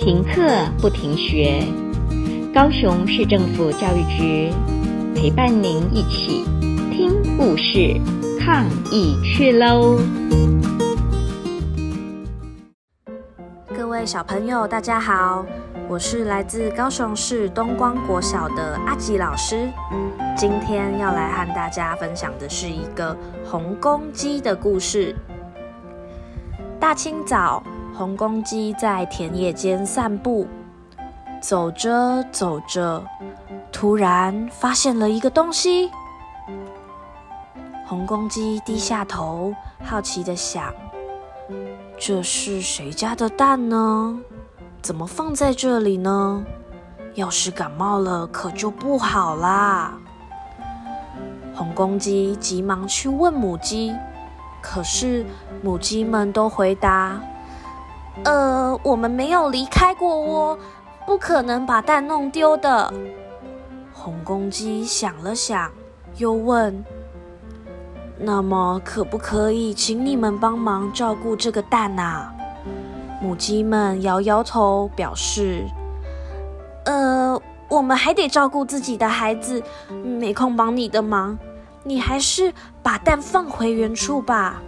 停课不停学，高雄市政府教育局陪伴您一起听故事、抗疫去喽！各位小朋友，大家好，我是来自高雄市东光国小的阿吉老师，今天要来和大家分享的是一个红公鸡的故事。大清早。红公鸡在田野间散步，走着走着，突然发现了一个东西。红公鸡低下头，好奇地想：“这是谁家的蛋呢？怎么放在这里呢？要是感冒了，可就不好啦。”红公鸡急忙去问母鸡，可是母鸡们都回答。呃，我们没有离开过窝，不可能把蛋弄丢的。红公鸡想了想，又问：“那么，可不可以请你们帮忙照顾这个蛋啊？”母鸡们摇摇头，表示：“呃，我们还得照顾自己的孩子，没空帮你的忙。你还是把蛋放回原处吧。”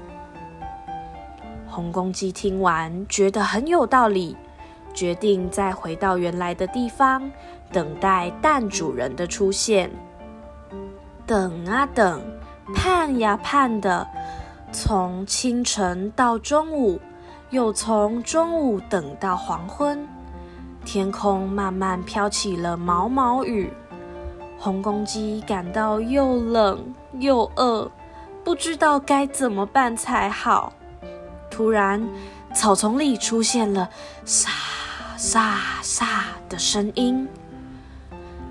红公鸡听完，觉得很有道理，决定再回到原来的地方，等待蛋主人的出现。等啊等，盼呀盼的，从清晨到中午，又从中午等到黄昏，天空慢慢飘起了毛毛雨。红公鸡感到又冷又饿，不知道该怎么办才好。突然，草丛里出现了沙沙沙的声音。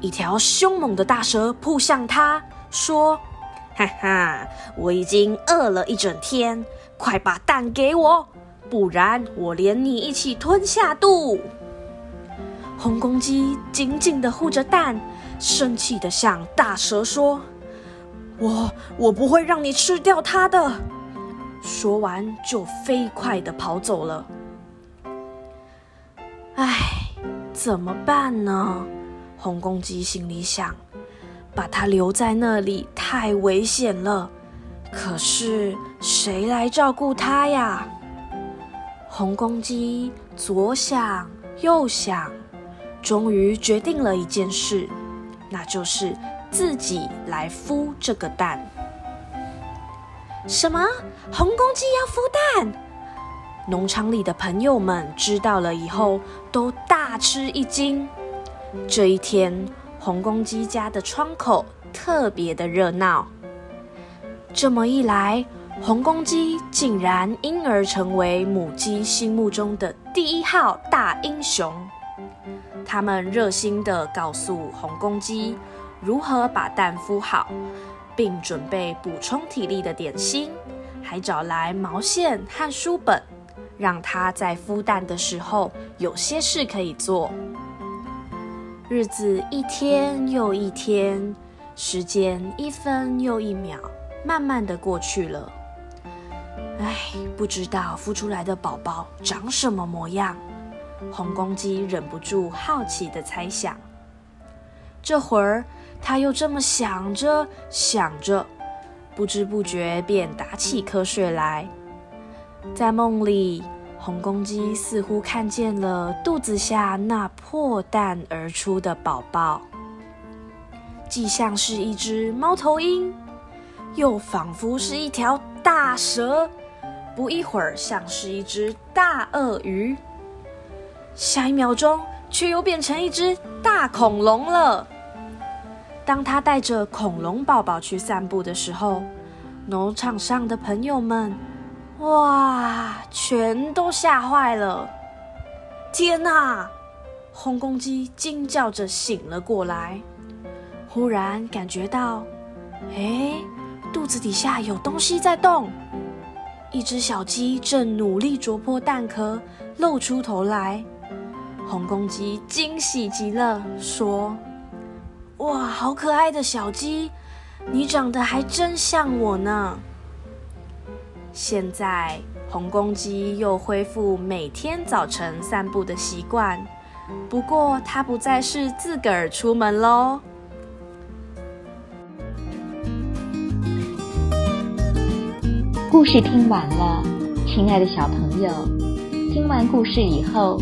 一条凶猛的大蛇扑向他，说：“哈哈，我已经饿了一整天，快把蛋给我，不然我连你一起吞下肚。”红公鸡紧紧地护着蛋，生气地向大蛇说：“我我不会让你吃掉它的。”说完，就飞快地跑走了。唉，怎么办呢？红公鸡心里想，把它留在那里太危险了。可是谁来照顾它呀？红公鸡左想右想，终于决定了一件事，那就是自己来孵这个蛋。什么？红公鸡要孵蛋？农场里的朋友们知道了以后，都大吃一惊。这一天，红公鸡家的窗口特别的热闹。这么一来，红公鸡竟然因而成为母鸡心目中的第一号大英雄。他们热心地告诉红公鸡如何把蛋孵好。并准备补充体力的点心，还找来毛线和书本，让它在孵蛋的时候有些事可以做。日子一天又一天，时间一分又一秒，慢慢的过去了。唉，不知道孵出来的宝宝长什么模样，红公鸡忍不住好奇的猜想。这会儿。他又这么想着想着，不知不觉便打起瞌睡来。在梦里，红公鸡似乎看见了肚子下那破蛋而出的宝宝，既像是一只猫头鹰，又仿佛是一条大蛇，不一会儿像是一只大鳄鱼，下一秒钟却又变成一只大恐龙了。当他带着恐龙宝宝去散步的时候，农场上的朋友们，哇，全都吓坏了！天哪！红公鸡惊叫着醒了过来，忽然感觉到，哎，肚子底下有东西在动。一只小鸡正努力啄破蛋壳，露出头来。红公鸡惊喜极了，说。哇，好可爱的小鸡，你长得还真像我呢。现在，红公鸡又恢复每天早晨散步的习惯。不过，它不再是自个儿出门喽。故事听完了，亲爱的小朋友，听完故事以后，